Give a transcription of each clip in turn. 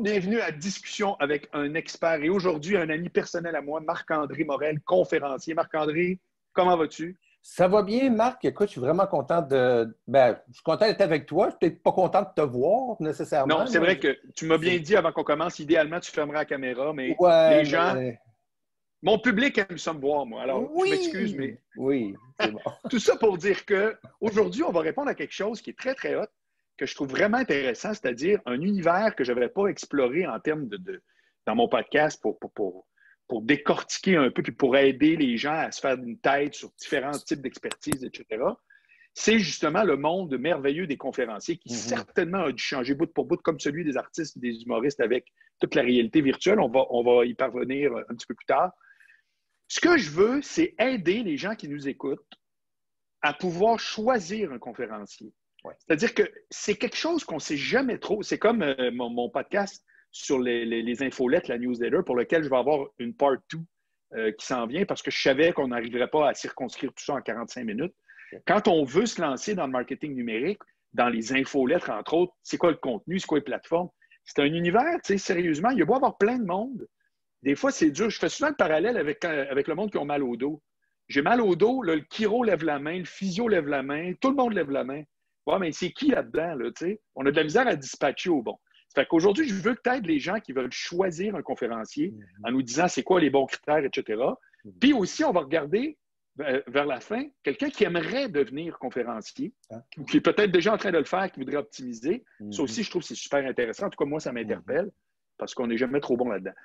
Bienvenue à Discussion avec un expert et aujourd'hui un ami personnel à moi, Marc-André Morel, conférencier. Marc-André, comment vas-tu? Ça va bien, Marc. Écoute, je suis vraiment content de. Ben, je suis content d'être avec toi. Je suis peut-être pas content de te voir nécessairement. Non, c'est vrai que tu m'as bien dit avant qu'on commence, idéalement, tu fermeras la caméra, mais les gens. Mon public aime ça me voir, moi. Alors, oui. je m'excuse, mais. Oui, c'est bon. Tout ça pour dire qu'aujourd'hui, on va répondre à quelque chose qui est très, très hot, que je trouve vraiment intéressant, c'est-à-dire un univers que je n'avais pas exploré en termes de, dans mon podcast pour, pour, pour, décortiquer un peu, puis pour aider les gens à se faire une tête sur différents types d'expertise, etc. C'est justement le monde merveilleux des conférenciers qui Mm-hmm. certainement a dû changer bout pour bout, comme celui des artistes, des humoristes avec toute la réalité virtuelle. On va, on va y parvenir un petit peu plus tard. Ce que je veux, c'est aider les gens qui nous écoutent à pouvoir choisir un conférencier. Ouais. C'est-à-dire que c'est quelque chose qu'on ne sait jamais trop. C'est comme euh, mon, mon, podcast sur les, les, les, infolettes, la newsletter, pour lequel je vais avoir une part 2 euh, qui s'en vient parce que je savais qu'on n'arriverait pas à circonscrire tout ça en 45 minutes. Quand on veut se lancer dans le marketing numérique, dans les infolettres, entre autres, c'est quoi le contenu, c'est quoi les plateformes? C'est un univers, tu sais, sérieusement, il y a beau avoir plein de monde. Des fois, c'est dur. Je fais souvent le parallèle avec, euh, avec le monde qui ont mal au dos. J'ai mal au dos, là, le chiro lève la main, le physio lève la main, tout le monde lève la main. Ouais, mais c'est qui là-dedans, là, tu sais? On a de la misère à dispatcher au bon. Ça fait qu'aujourd'hui, je veux que tu aides les gens qui veulent choisir un conférencier mm -hmm. en nous disant c'est quoi les bons critères, etc. Mm -hmm. Puis aussi, on va regarder euh, vers la fin quelqu'un qui aimerait devenir conférencier ah. ou qui est peut-être déjà en train de le faire, qui voudrait optimiser. Mm -hmm. Ça aussi, je trouve que c'est super intéressant. En tout cas, moi, ça m'interpelle parce qu'on n'est jamais trop bon là-dedans.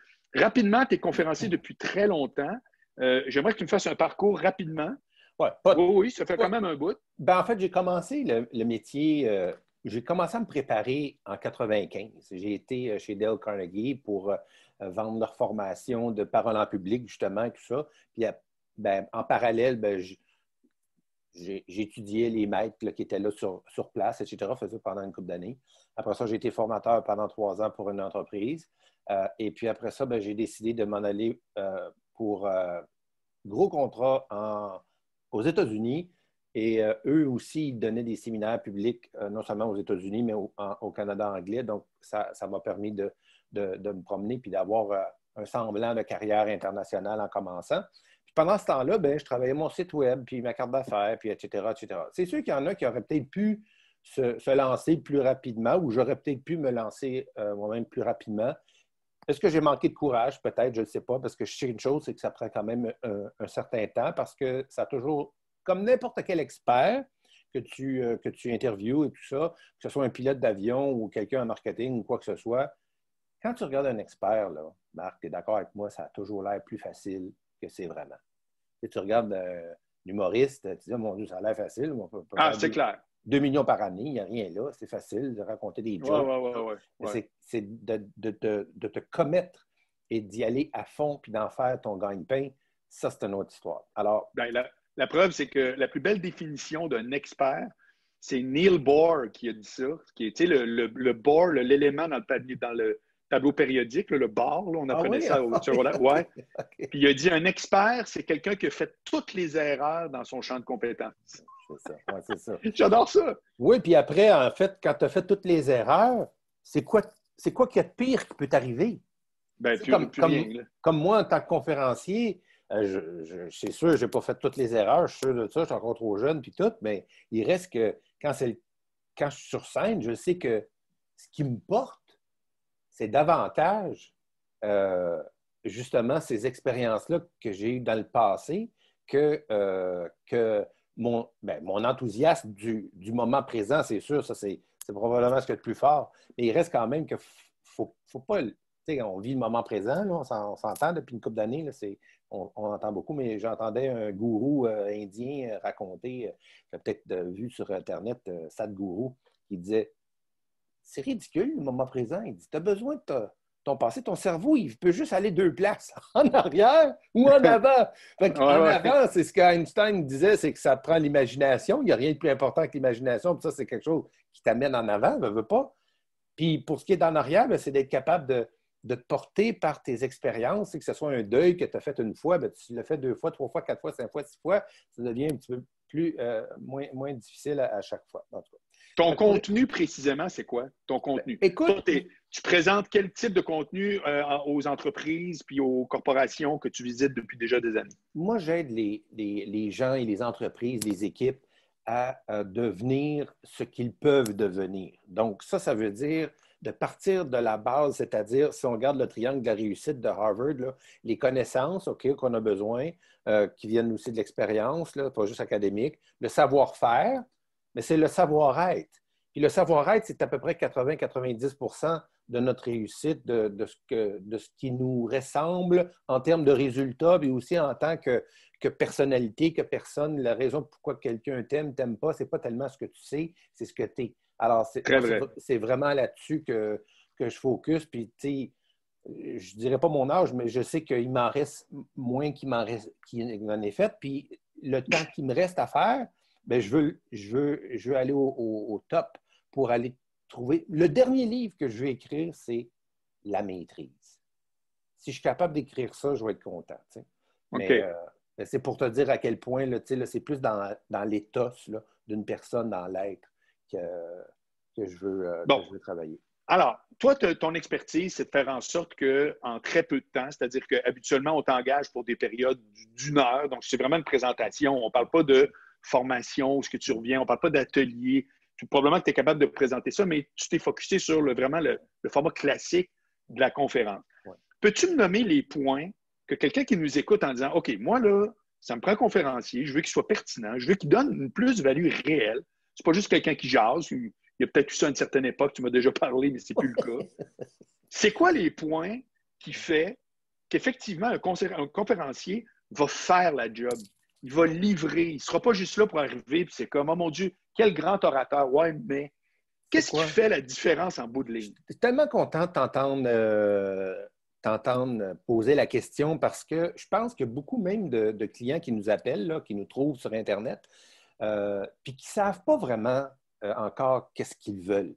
Rapidement, tu es conférencier depuis très longtemps. Euh, J'aimerais que tu me fasses un parcours rapidement. Ouais, pas... oui, oui, ça fait quand même un bout. Ben, en fait, j'ai commencé le, le métier, euh, j'ai commencé à me préparer en 95. J'ai été chez Dale Carnegie pour euh, vendre leur formation de parole en public, justement, et tout ça. Puis, ben, en parallèle, ben, j'étudiais les maîtres là, qui étaient là sur, sur place, etc. Je faisais pendant une couple d'années. Après ça, j'ai été formateur pendant trois ans pour une entreprise. Euh, et puis après ça, ben, j'ai décidé de m'en aller euh, pour euh, gros contrat en, aux États-Unis. Et euh, eux aussi, ils donnaient des séminaires publics, euh, non seulement aux États-Unis, mais au, Canada anglais. Donc, ça m'a permis de, de, me promener puis d'avoir euh, un semblant de carrière internationale en commençant. Puis pendant ce temps-là, ben, je travaillais mon site web, puis ma carte d'affaires, puis etc., etc. C'est sûr qu'il y en a qui auraient peut-être pu se, lancer plus rapidement ou j'aurais peut-être pu me lancer moi-même plus rapidement. Est-ce que j'ai manqué de courage? Peut-être, je ne sais pas, parce que je sais une chose, c'est que ça prend quand même un, un, certain temps, parce que ça a toujours, comme n'importe quel expert que tu, euh, que tu interviews et tout ça, que ce soit un pilote d'avion ou quelqu'un en marketing ou quoi que ce soit, quand tu regardes un expert, là, Marc, tu es d'accord avec moi, ça a toujours l'air plus facile que c'est vraiment. Et tu regardes euh, l'humoriste, tu dis, oh, mon Dieu, ça a l'air facile. On peut, ah, c'est clair. 2 millions par année, il n'y a rien là. C'est facile de raconter des jokes. Ouais, ouais. C'est de, de, de, de, te commettre et d'y aller à fond puis d'en faire ton gagne-pain. Ça, c'est une autre histoire. Alors. Ben, la, la, preuve, c'est que la plus belle définition d'un expert, c'est Neil Bohr qui a dit ça. Qui est, le, le, le Bohr, l'élément dans le, dans le tableau périodique, le bar, on apprenait ah oui? ça au ah, ouais. okay. Puis il a dit un expert, c'est quelqu'un qui a fait toutes les erreurs dans son champ de compétences. C'est ça. Ouais, J'adore ça. Oui, puis après, en fait, quand tu as fait toutes les erreurs, c'est quoi, c'est quoi qu'il y a de pire qui peut t'arriver? Ben, comme, comme, rien, comme, moi, en tant que conférencier, euh, c'est sûr, je n'ai pas fait toutes les erreurs, je suis sûr de ça, je suis encore trop jeune, puis tout, mais il reste que quand, quand je suis sur scène, je sais que ce qui me porte, c'est davantage euh, justement ces expériences-là que j'ai eues dans le passé que, euh, que mon, ben, mon enthousiasme du, du, moment présent, c'est sûr, ça c'est probablement ce qui est le plus fort. Mais il reste quand même que faut, faut pas. On vit le moment présent, là, on s'entend depuis une couple d'années, on, on, entend beaucoup, mais j'entendais un gourou euh, indien raconter, euh, peut-être vu sur Internet, Sadhguru, qui disait c'est ridicule le moment présent. Il dit Tu as besoin de ta, ton passé, ton cerveau, il peut juste aller deux places, en arrière ou en avant. Fait en ouais, avant, c'est ce qu'Einstein disait, c'est que ça prend l'imagination. Il n'y a rien de plus important que l'imagination. Ça, c'est quelque chose qui t'amène en avant, ne veut pas. Puis pour ce qui est d'en arrière, c'est d'être capable de, de, te porter par tes expériences, que ce soit un deuil que tu as fait une fois, bien, tu l'as fait deux fois, trois fois, quatre fois, cinq fois, six fois, ça devient un petit peu plus, euh, moins, moins difficile à, à, chaque fois. En tout cas. Ton contenu, précisément, c'est quoi? Ton contenu. Écoute, tu présentes quel type de contenu euh, aux entreprises puis aux corporations que tu visites depuis déjà des années? Moi, j'aide les, les, gens et les entreprises, les équipes à, devenir ce qu'ils peuvent devenir. Donc, ça, ça veut dire de partir de la base, c'est-à-dire, si on regarde le triangle de la réussite de Harvard, les connaissances ok, qu'on a besoin, euh, qui viennent aussi de l'expérience, pas juste académique, le savoir-faire, mais c'est le savoir-être. Puis le savoir-être, c'est à peu près 80-90% de notre réussite, de, ce que, de ce qui nous ressemble en termes de résultats, mais aussi en tant que, que personnalité, que personne. La raison pourquoi quelqu'un t'aime, t'aime pas, c'est pas tellement ce que tu sais, c'est ce que tu es. Alors, c'est vraiment là-dessus que, que je focus. Puis, tu sais, je dirais pas mon âge, mais je sais qu'il m'en reste moins qu'il m'en est fait. Puis, le temps qu'il me reste à faire, bien, je, veux, je, veux, je veux aller au top pour aller trouver. Le dernier livre que je vais écrire, c'est La maîtrise. Si je suis capable d'écrire ça, je vais être content. Euh, mais, c'est pour te dire à quel point c'est plus dans, dans l'éthos d'une personne, dans l'être, que, que, je veux, euh, je veux travailler. Alors, toi, ton expertise, c'est de faire en sorte qu'en très peu de temps, c'est-à-dire qu'habituellement, on t'engage pour des périodes d'une heure, donc c'est vraiment une présentation. On ne parle pas de formation, où ce que tu reviens, on ne parle pas d'atelier, probablement que tu es capable de présenter ça, mais tu t'es focusé sur le, vraiment le, format classique de la conférence. Peux-tu me nommer les points que quelqu'un qui nous écoute en disant OK, moi, là, ça me prend un conférencier, je veux qu'il soit pertinent, je veux qu'il donne une plus-value réelle. C'est pas juste quelqu'un qui jase. Il y a peut-être eu ça à une certaine époque, tu m'as déjà parlé, mais c'est plus le cas. C'est quoi les points qui fait qu'effectivement, un, un conférencier va faire la job? Il va livrer. Il ne sera pas juste là pour arriver, puis c'est comme, oh mon Dieu, quel grand orateur. Ouais, mais qu'est-ce qui fait la différence en bout de ligne? Je suis tellement content de t'entendre, euh, poser la question parce que je pense que beaucoup même de, clients qui nous appellent, là, qui nous trouvent sur Internet, euh, puis qui ne savent pas vraiment euh, encore qu'est-ce qu'ils veulent.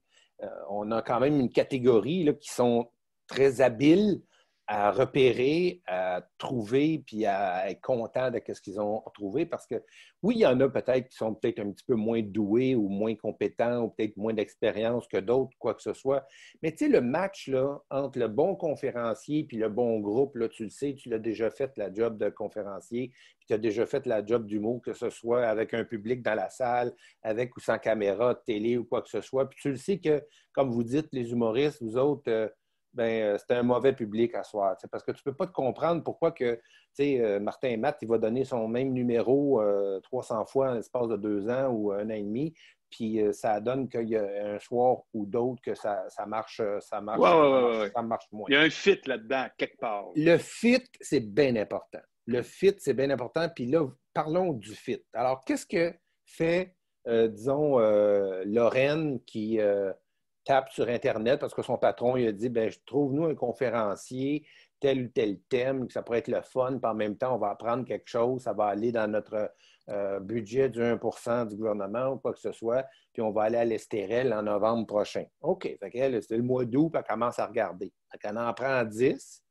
on a quand même une catégorie là, qui sont très habiles à repérer, à trouver, puis à être content de ce qu'ils ont trouvé. Parce que oui, il y en a peut-être qui sont peut-être un petit peu moins doués ou moins compétents ou peut-être moins d'expérience que d'autres, quoi que ce soit. Mais tu sais, le match là, entre le bon conférencier puis le bon groupe, là, tu le sais, tu l'as déjà fait la job de conférencier, puis tu as déjà fait la job d'humour, que ce soit avec un public dans la salle, avec ou sans caméra, télé ou quoi que ce soit. Puis tu le sais que, comme vous dites, les humoristes, vous autres, euh, ben, euh, c'était un mauvais public à soir. Parce que tu ne peux pas te comprendre pourquoi que euh, Martin Matt il va donner son même numéro 300 euh, fois en l'espace de deux ans ou un an et demi, puis ça donne qu'il y a un soir ou d'autres que ça, marche, ça marche, ça marche moins. Il y a un fit là-dedans, quelque part. Le fit, c'est bien important. Le fit, c'est bien important. Puis là, parlons du fit. Alors, qu'est-ce que fait, disons, Lorraine qui tape sur Internet parce que son patron il a dit ben, trouve-nous un conférencier, tel ou tel thème, que ça pourrait être le fun, puis en même temps, on va apprendre quelque chose, ça va aller dans notre euh, budget du 1% du gouvernement ou quoi que ce soit, puis on va aller à l'Estérel en novembre prochain. OK, c'est le mois d'août, puis elle commence à regarder. elle en prend 10,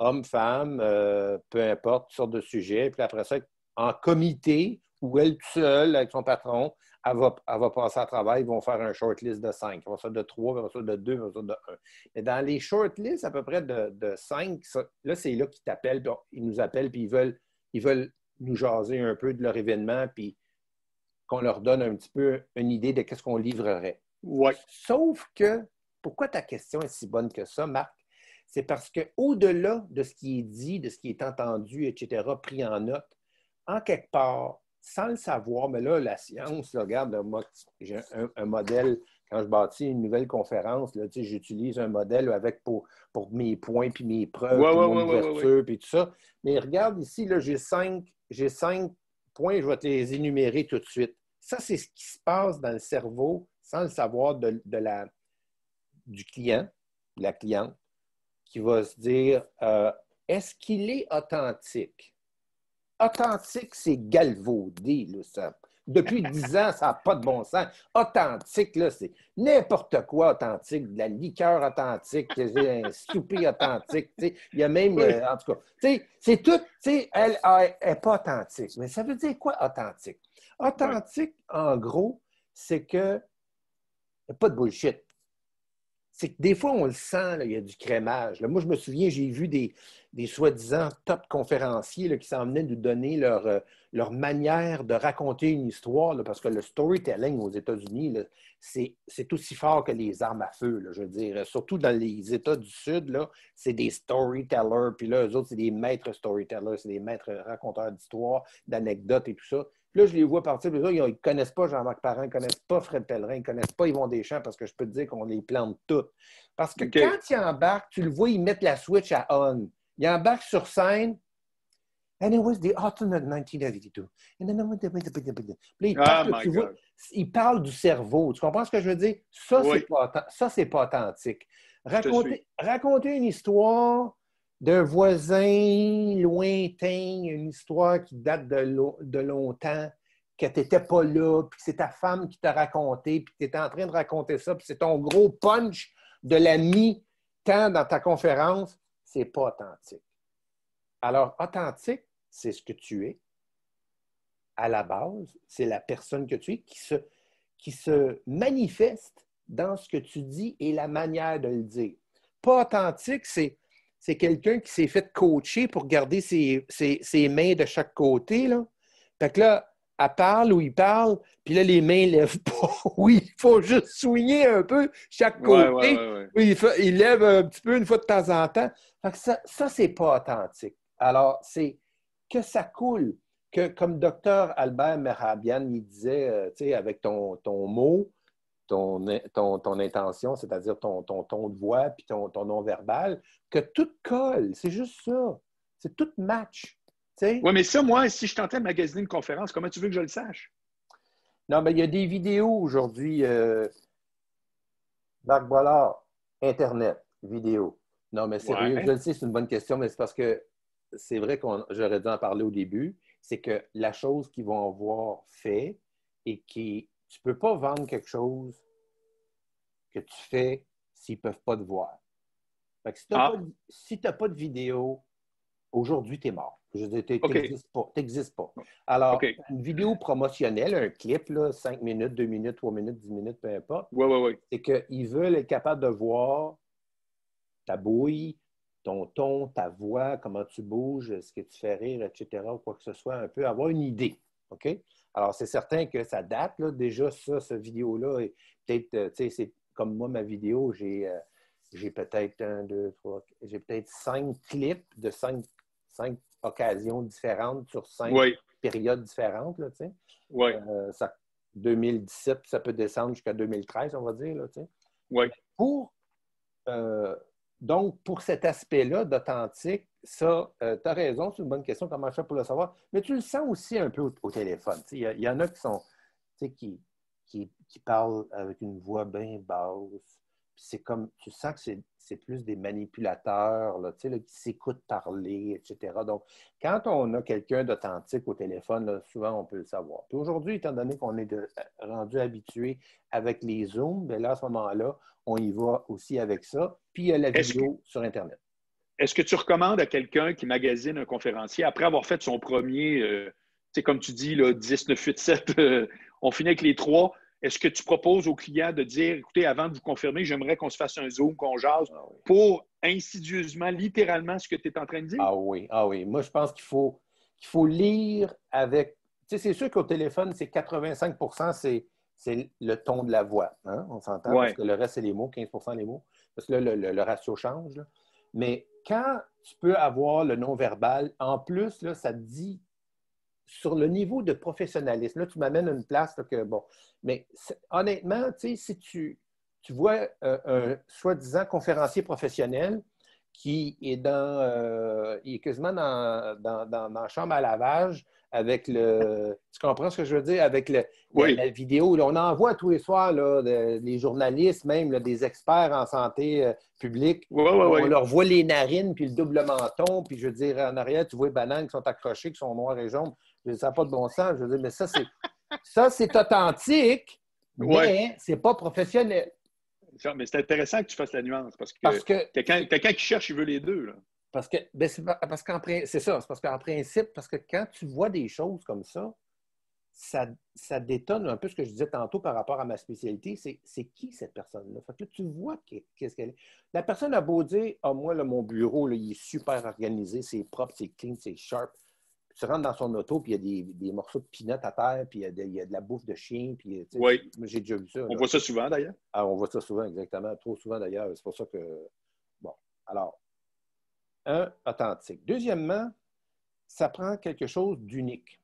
hommes, femmes, euh, peu importe, toutes sortes de sujets, puis après ça, en comité, ou elle seule avec son patron, elle va, passer à travail, ils vont faire un shortlist de cinq. Ils vont faire de trois, ils vont faire de deux, ils vont faire de un. Mais dans les shortlists, à peu près de, de cinq, là, c'est là qu'ils t'appellent, ils nous appellent, puis ils veulent, ils veulent nous jaser un peu de leur événement, puis qu'on leur donne un petit peu une idée de qu'est-ce qu'on livrerait. Ouais. Sauf que, pourquoi ta question est si bonne que ça, Marc? C'est parce qu'au-delà de ce qui est dit, de ce qui est entendu, etc., pris en note, en quelque part, sans le savoir, mais là, la science, regarde, j'ai un, modèle, quand je bâtis une nouvelle conférence, là, j'utilise un modèle avec pour, pour mes points, puis mes preuves, puis mon ouverture, puis tout ça. Mais regarde ici, j'ai cinq, cinq points, je vais te les énumérer tout de suite. Ça, c'est ce qui se passe dans le cerveau sans le savoir de, la, du client, de la cliente, qui va se dire euh, est-ce qu'il est authentique? Authentique, c'est galvaudé, là, ça. Depuis dix ans, ça n'a pas de bon sens. Authentique, là, c'est n'importe quoi authentique, de la liqueur authentique, un souper authentique. Il y a même, euh, en tout cas, c'est tout, elle n'est pas authentique. Mais ça veut dire quoi, authentique? Authentique, en gros, c'est que n'y a pas de bullshit. C'est que des fois, on le sent, il y a du crémage. Moi, je me souviens, j'ai vu des, des soi-disant top conférenciers qui s'en venaient nous donner leur, euh, leur manière de raconter une histoire, parce que le storytelling aux États-Unis, c'est aussi fort que les armes à feu, je veux dire. Surtout dans les États du Sud, c'est des storytellers, puis là, eux autres, c'est des maîtres storytellers, c'est des maîtres raconteurs d'histoires, d'anecdotes et tout ça. Puis là, je les vois partir, ils ne connaissent pas Jean-Marc Parent, ils ne connaissent pas Fred Pellerin, ils ne connaissent pas Yvon Deschamps, parce que je peux te dire qu'on les plante toutes. Parce que quand ils embarquent, tu le vois, ils mettent la switch à on. Ils embarquent sur scène, And it was the autumn of 1982. Puis là, il, parle, du cerveau. Tu comprends ce que je veux dire? Ça, c'est pas, authentique. Raconter, raconter une histoire d'un voisin lointain, une histoire qui date de, longtemps, que tu n'étais pas là, puis c'est ta femme qui t'a raconté, puis tu étais en train de raconter ça, puis c'est ton gros punch de la mi-temps dans ta conférence, c'est pas authentique. Alors, authentique, c'est ce que tu es. À la base, c'est la personne que tu es qui se, qui se manifeste dans ce que tu dis et la manière de le dire. Pas authentique, c'est c'est quelqu'un qui s'est fait coacher pour garder ses, mains de chaque côté. Là. Fait que là, elle parle ou il parle, puis là, les mains ne lèvent pas. oui, il faut juste soigner un peu chaque côté. oui, il, lève un petit peu une fois de temps en temps. Fait que ça, ça c'est pas authentique. Alors, c'est que ça coule. Que, comme docteur Albert Merabian il disait, euh, tu sais, avec ton, ton mot, ton, ton, intention, c'est-à-dire ton, ton, ton de voix puis ton, ton non-verbal, que tout colle. C'est juste ça. C'est tout match. Oui, mais ça, moi, si je tentais de magasiner une conférence, comment tu veux que je le sache? Non, mais il y a des vidéos aujourd'hui. Euh, Marc Bollard, Internet, vidéo. Non, mais sérieux, je le sais, c'est une bonne question, mais c'est parce que c'est vrai que j'aurais dû en parler au début. C'est que la chose qu'ils vont avoir fait et qui tu ne peux pas vendre quelque chose que tu fais s'ils ne peuvent pas te voir. si tu n'as ah. pas, de vidéo, aujourd'hui, tu es mort. Je veux dire, tu n'existes pas. Alors, une vidéo promotionnelle, un clip, là, 5 minutes, 2 minutes, 3 minutes, 10 minutes, peu importe, c'est qu'ils veulent être capables de voir ta bouille, ton ton, ta voix, comment tu bouges, ce que tu fais rire, etc., ou quoi que ce soit, un peu, avoir une idée. OK? Alors, c'est certain que ça date, là, déjà, ça, cette vidéo-là, peut-être, euh, tu sais, c'est comme moi, ma vidéo, j'ai, euh, j'ai peut-être un, deux, trois, j'ai peut-être cinq clips de cinq, cinq occasions différentes sur cinq périodes différentes, là, tu sais. Oui. Euh, ça, 2017, ça peut descendre jusqu'à 2013, on va dire, là, tu sais. Oui. Pour, donc, pour cet aspect-là d'authentique, ça, euh, tu as raison, c'est une bonne question, comment je fais pour le savoir. Mais tu le sens aussi un peu au, téléphone. Il y, en a qui sont qui, qui, qui, parlent avec une voix bien basse. C'est comme, tu sens que c'est plus des manipulateurs là, qui s'écoutent parler, etc. Donc, quand on a quelqu'un d'authentique au téléphone, souvent on peut le savoir. Puis aujourd'hui, étant donné qu'on est rendu habitué avec les Zooms, bien là, à ce moment-là, on y va aussi avec ça. Puis il y a la vidéo sur Internet. Est-ce que tu recommandes à quelqu'un qui magasine un conférencier, après avoir fait son premier, euh, comme tu dis, là, 10, 9, 8, 7, on finit avec les trois, est-ce que tu proposes au client de dire, écoutez, avant de vous confirmer, j'aimerais qu'on se fasse un Zoom, qu'on jase, ah pour insidieusement, littéralement, ce que tu es en train de dire? Ah oui, ah oui. Moi, je pense qu'il faut, qu'il faut lire avec... Tu sais, c'est sûr qu'au téléphone, c'est 85 c'est c'est le ton de la voix. Hein? On s'entend parce que le reste, c'est les mots, 15% les mots. Parce que là, le, ratio change. Mais quand tu peux avoir le non-verbal, en plus, là, ça te dit sur le niveau de professionnalisme. Là, tu m'amènes à une place que, bon, mais honnêtement, si tu, tu vois euh, un soi-disant conférencier professionnel qui est dans, euh, il est quasiment dans, dans, dans, dans, la chambre à lavage avec le. Tu comprends ce que je veux dire? Avec le, la, vidéo. on en voit tous les soirs là, les journalistes, même des experts en santé euh, publique. on leur voit les narines, puis le double menton, puis je veux dire, en arrière, tu vois les bananes qui sont accrochées, qui sont noires et jaunes. Je ça n'a pas de bon sens. Je veux dire, mais ça, c'est ça, c'est authentique, mais c'est pas professionnel. Mais c'est intéressant que tu fasses la nuance parce que, quelqu'un qui cherche, il veut les deux. Là. Parce que ben c'est parce qu'en c'est ça, c'est parce qu'en principe, parce que quand tu vois des choses comme ça, ça, ça, détonne un peu ce que je disais tantôt par rapport à ma spécialité, c'est qui cette personne-là? Fait que là, tu vois qu'est-ce qu'elle est. La personne a beau dire Ah, moi, mon bureau, là, il est super organisé, c'est propre, c'est clean, c'est sharp. Tu rentres dans son auto, puis il y a des, des morceaux de peanuts à terre, puis il y, a de, il y a de la bouffe de chien. Puis, oui. J'ai déjà vu ça. On voit ça souvent, d'ailleurs. Ah, on voit ça souvent, exactement. Trop souvent, d'ailleurs. C'est pour ça que. Bon. Alors, un, authentique. Deuxièmement, ça prend quelque chose d'unique.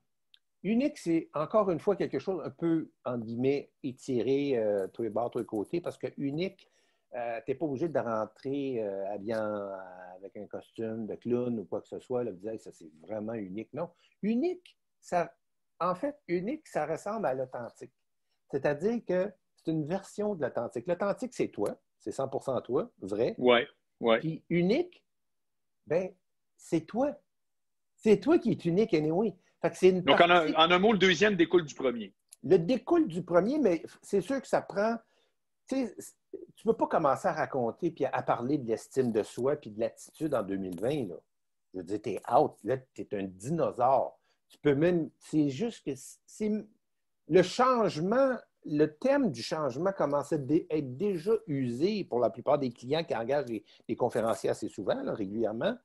Unique, c'est encore une fois quelque chose un peu, en guillemets, étiré, euh, tous les bords, tous les côtés, parce que unique, euh, tu n'es pas obligé de rentrer euh, habillé avec un costume de clown ou quoi que ce soit, là, dire ça c'est vraiment unique. Non. Unique, ça, en fait, unique, ça ressemble à l'authentique. C'est-à-dire que c'est une version de l'authentique. L'authentique, c'est toi, c'est 100% toi, vrai. Oui, oui. Puis unique, ben, c'est toi. C'est toi qui es unique, anyway. Donc, en, un, mot, le deuxième découle du premier. Le découle du premier, mais c'est sûr que ça prend. Tu sais, tu ne peux pas commencer à raconter puis à parler de l'estime de soi puis de l'attitude en 2020. Là. Je veux dire, tu es out. Là, tu es un dinosaure. Tu peux même. C'est juste que c'est le changement, le thème du changement commence à être déjà usé pour la plupart des clients qui engagent des, conférenciers assez souvent, régulièrement,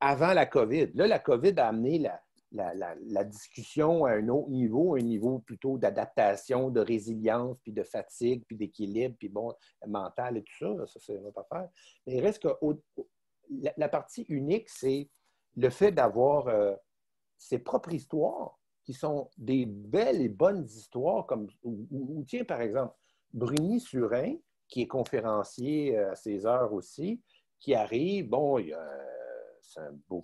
avant la COVID. Là, la COVID a amené la, la, discussion à un autre niveau, un niveau plutôt d'adaptation, de résilience, puis de fatigue, puis d'équilibre, puis bon, mental et tout ça, ça c'est notre affaire. Mais il reste que la, partie unique, c'est le fait d'avoir euh, ses propres histoires, qui sont des belles et bonnes histoires, comme, ou, tiens, par exemple, Bruni Surin, qui est conférencier euh, à ses heures aussi, qui arrive, bon, c'est un beau,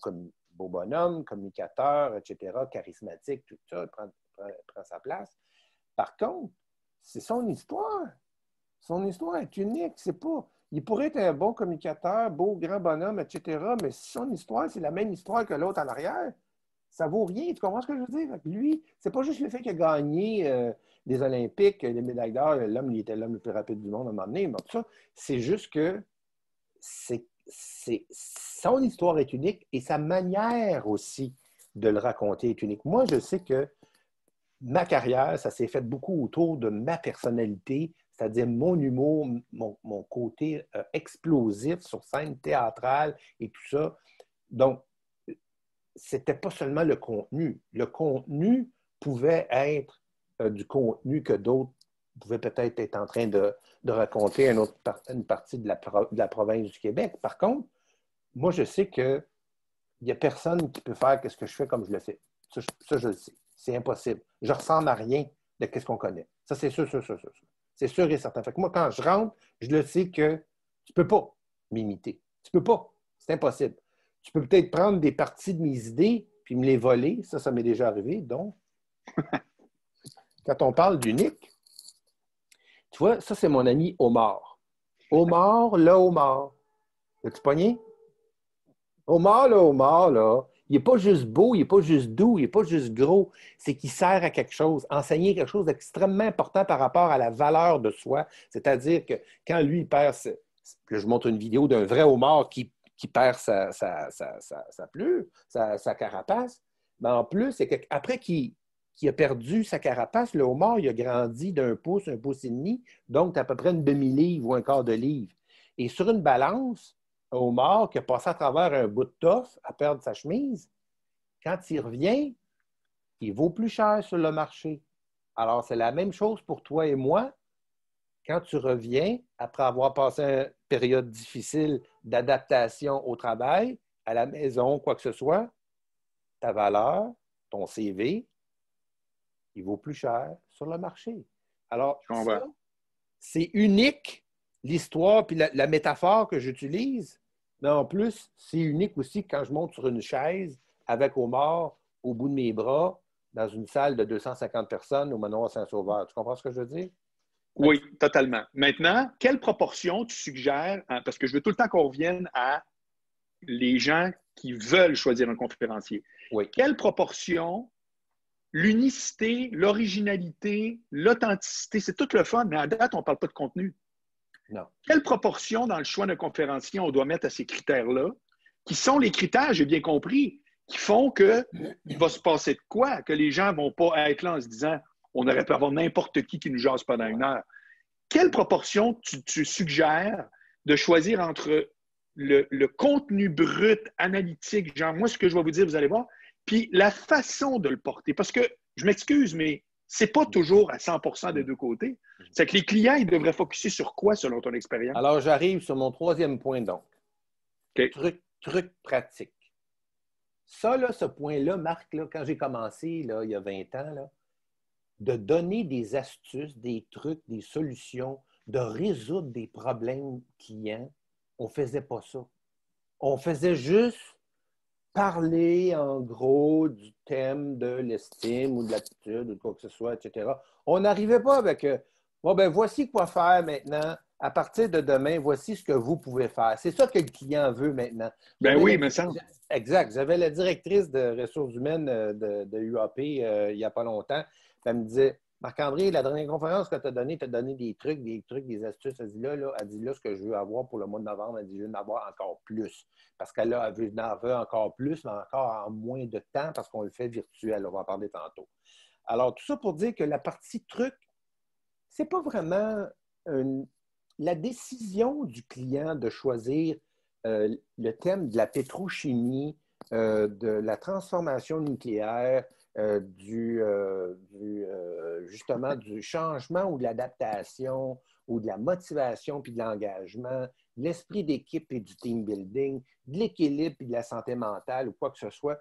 beau bonhomme, communicateur, etc., charismatique, tout ça, prend, prend, sa place. Par contre, c'est son histoire. Son histoire est unique. C'est pas. Il pourrait être un bon communicateur, beau, grand bonhomme, etc., mais son histoire, c'est la même histoire que l'autre en arrière. Ça vaut rien. Tu comprends ce que je veux dire? Lui, c'est pas juste le fait qu'il a gagné euh, les Olympiques, les médailles d'or, l'homme, il était l'homme le plus rapide du monde à un moment donné, mais tout ça, c'est juste que c'est son histoire est unique et sa manière aussi de le raconter est unique. Moi, je sais que ma carrière, ça s'est fait beaucoup autour de ma personnalité, c'est-à-dire mon humour, mon, côté euh, explosif sur scène théâtrale et tout ça. Donc, c'était pas seulement le contenu. Le contenu pouvait être euh, du contenu que d'autres pouvaient peut-être être en train de, raconter une, autre une partie de la, province du Québec. Par contre, moi, je sais qu'il n'y a personne qui peut faire ce que je fais comme je le fais. Ça, je le sais. C'est impossible. Je ressemble à rien de ce qu'on connaît. Ça, c'est sûr, sûr, sûr, sûr. C'est sûr et certain. Fait que moi, quand je rentre, je le sais que tu ne peux pas m'imiter. Tu ne peux pas. C'est impossible. Tu peux peut-être prendre des parties de mes idées puis me les voler. Ça, ça m'est déjà arrivé. Donc, quand on parle d'unique, tu vois, ça, c'est mon ami Omar. Omar, le Omar. As-tu pogné? Omar, là, Omar, là, il n'est pas juste beau, il n'est pas juste doux, il n'est pas juste gros. C'est qu'il sert à quelque chose, enseigner quelque chose d'extrêmement important par rapport à la valeur de soi. C'est-à-dire que quand lui, il perd, je montre une vidéo d'un vrai homard qui, perd sa, sa, sa, sa, sa, carapace, mais en plus, c'est qu'après qu'il a perdu sa carapace, le homard, il a grandi d'un pouce, un pouce et demi, donc à peu près une demi-livre ou un quart de livre. Et sur une balance, un homard qui a passé à travers un bout de toffe à perdre sa chemise, quand il revient, il vaut plus cher sur le marché. Alors, c'est la même chose pour toi et moi. Quand tu reviens, après avoir passé une période difficile d'adaptation au travail, à la maison, quoi que ce soit, ta valeur, ton CV, il vaut plus cher sur le marché. Alors, c'est unique l'histoire puis la, métaphore que j'utilise, mais en plus, c'est unique aussi quand je monte sur une chaise avec Omar au bout de mes bras dans une salle de 250 personnes au manoir Saint-Sauveur. Tu comprends ce que je veux dire? Oui, totalement. Maintenant, quelle proportion tu suggères, hein, parce que je veux tout le temps qu'on revienne à les gens qui veulent choisir un conférencier. Oui. Quelle proportion, l'unicité, l'originalité, l'authenticité, c'est tout le fun, mais à date, on ne parle pas de contenu. Quelle proportion dans le choix d'un conférencier on doit mettre à ces critères-là, qui sont les critères, j'ai bien compris, qui font qu'il va se passer de quoi? Que les gens ne vont pas être là en se disant on aurait pu avoir n'importe qui qui nous jase pendant une heure. Quelle proportion tu, suggères de choisir entre le, le, contenu brut, analytique, genre moi, ce que je vais vous dire, vous allez voir, puis la façon de le porter? Parce que, je m'excuse, mais c'est pas toujours à 100% des deux côtés. C'est que les clients, ils devraient focuser sur quoi selon ton expérience? Alors, j'arrive sur mon troisième point donc. Truc, truc pratique. Ça, là, ce point-là, Marc, là, quand j'ai commencé là, il y a 20 ans, là, de donner des astuces, des trucs, des solutions, de résoudre des problèmes clients, on ne faisait pas ça. On faisait juste parler en gros du thème de l'estime ou de l'attitude ou de quoi que ce soit, etc. On n'arrivait pas avec euh, bon, ben voici quoi faire maintenant. À partir de demain, voici ce que vous pouvez faire. C'est ça que le client veut maintenant. Ben oui, mais ça. Exact. J'avais la directrice de ressources humaines euh, de, de UAP euh, il n'y a pas longtemps. Elle me disait Marc-André, la dernière conférence que tu as donnée, tu as donné des trucs, des trucs, des astuces. Elle dit là, dit là, ce que je veux avoir pour le mois de novembre, elle dit je veux en avoir encore plus. Parce qu'elle a, en veut encore plus, mais encore en moins de temps parce qu'on le fait virtuel. On va en parler tantôt. Alors, tout ça pour dire que la partie truc, c'est pas vraiment la décision du client de choisir euh, le thème de la pétrochimie, euh, de la transformation nucléaire, euh, du, euh, euh, justement du changement ou de l'adaptation ou de la motivation puis de l'engagement, l'esprit d'équipe et du team building, de l'équilibre et de la santé mentale ou quoi que ce soit.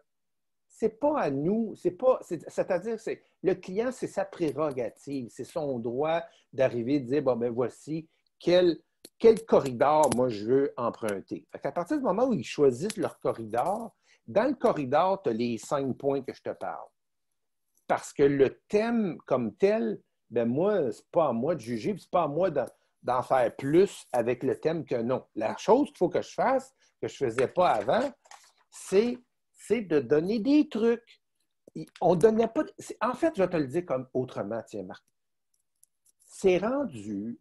C'est pas à nous, c'est pas, c'est-à-dire, c'est le client, c'est sa prérogative, c'est son droit d'arriver et de dire, bon, ben voici quel, quel corridor moi je veux emprunter. à partir du moment où ils choisissent leur corridor, dans le corridor, tu as les cinq points que je te parle parce que le thème comme tel, ben moi, c'est pas à moi de juger, c'est pas à moi d'en faire plus avec le thème que non. La chose qu'il faut que je fasse, que je ne faisais pas avant, c'est, de donner des trucs. On donnait pas. En fait, je vais te le dire comme autrement, tiens, Marc. C'est rendu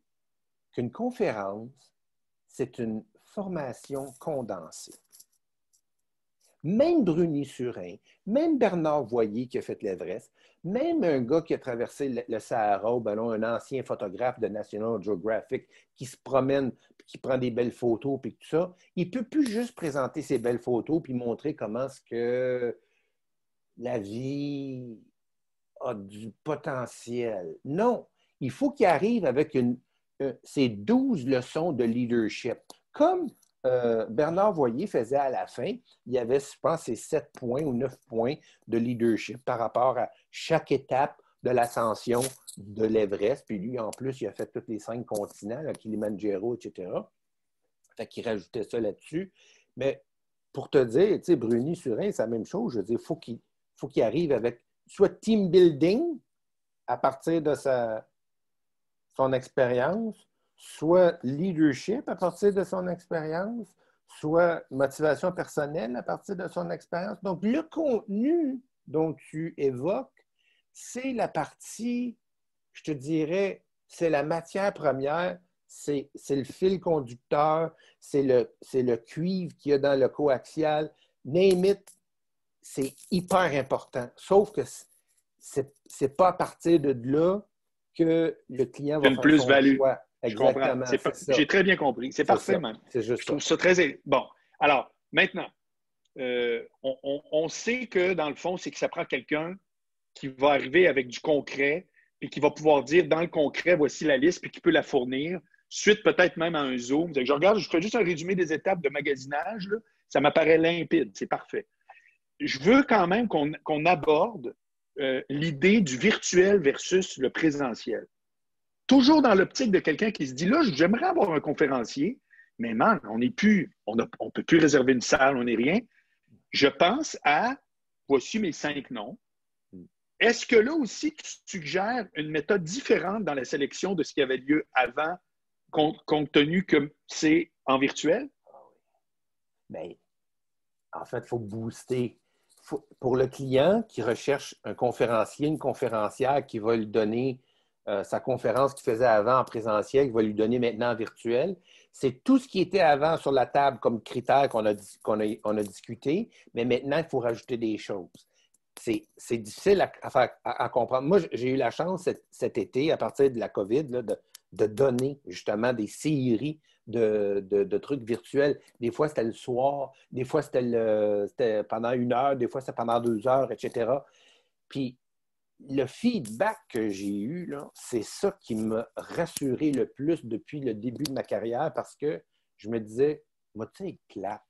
qu'une conférence, c'est une formation condensée. Même Bruni Surin, même Bernard Voyer qui a fait l'Everest, même un gars qui a traversé le, Sahara au ballon, un ancien photographe de National Geographic qui se promène, qui prend des belles photos, puis tout ça, il ne peut plus juste présenter ses belles photos puis montrer comment ce que la vie a du potentiel. Non, il faut qu'il arrive avec une, ces douze leçons de leadership. Comme euh, Bernard Voyer faisait à la fin, il y avait, je pense, ces sept points ou neuf points de leadership par rapport à chaque étape de l'ascension de l'Everest. Puis lui, en plus, il a fait tous les cinq continents, là, Kilimanjaro, etc. Fait qu'il rajoutait ça là-dessus. Mais pour te dire, tu sais, Bruni Surin, c'est la même chose. Je veux dire, il faut qu'il arrive avec soit team building à partir de son expérience, soit leadership à partir de son expérience, soit motivation personnelle à partir de son expérience. Donc, le contenu dont tu évoques, c'est la partie, je te dirais, c'est la matière première, c'est le fil conducteur, c'est le, le cuivre qu'il y a dans le coaxial. Name it, c'est hyper important. Sauf que c'est n'est pas à partir de là que le client va faire plus-value. Exactement. J'ai très bien compris. C'est parfait, même. Je trouve ça très. Bon. Alors, maintenant, euh, on, sait que dans le fond, c'est que ça prend quelqu'un qui va arriver avec du concret, puis qui va pouvoir dire dans le concret, voici la liste, puis qui peut la fournir, suite peut-être même à un Zoom. Je regarde, je fais juste un résumé des étapes de magasinage, ça m'apparaît limpide, c'est parfait. Je veux quand même qu'on aborde euh, l'idée du virtuel versus le présentiel toujours dans l'optique de quelqu'un qui se dit là, j'aimerais avoir un conférencier, mais man, on n'est plus, on ne peut plus réserver une salle, on n'est rien. Je pense à voici mes cinq noms. Est-ce que là aussi, tu suggères une méthode différente dans la sélection de ce qui avait lieu avant, compte, tenu que c'est en virtuel? Bien, en fait, il faut booster. pour le client qui recherche un conférencier, une conférencière qui va lui donner euh, sa conférence qu'il faisait avant en présentiel, qu'il va lui donner maintenant en virtuel. C'est tout ce qui était avant sur la table comme critère qu'on a, a, discuté, mais maintenant, il faut rajouter des choses. C'est difficile à, comprendre. Moi, j'ai eu la chance cet, été, à partir de la COVID, de, donner justement des séries de, trucs virtuels. Des fois, c'était le soir, des fois, c'était pendant une heure, des fois, c'était pendant deux heures, etc. Puis le feedback que j'ai eu, c'est ça qui m'a rassuré le plus depuis le début de ma carrière parce que je me disais, moi, tu sais, plate?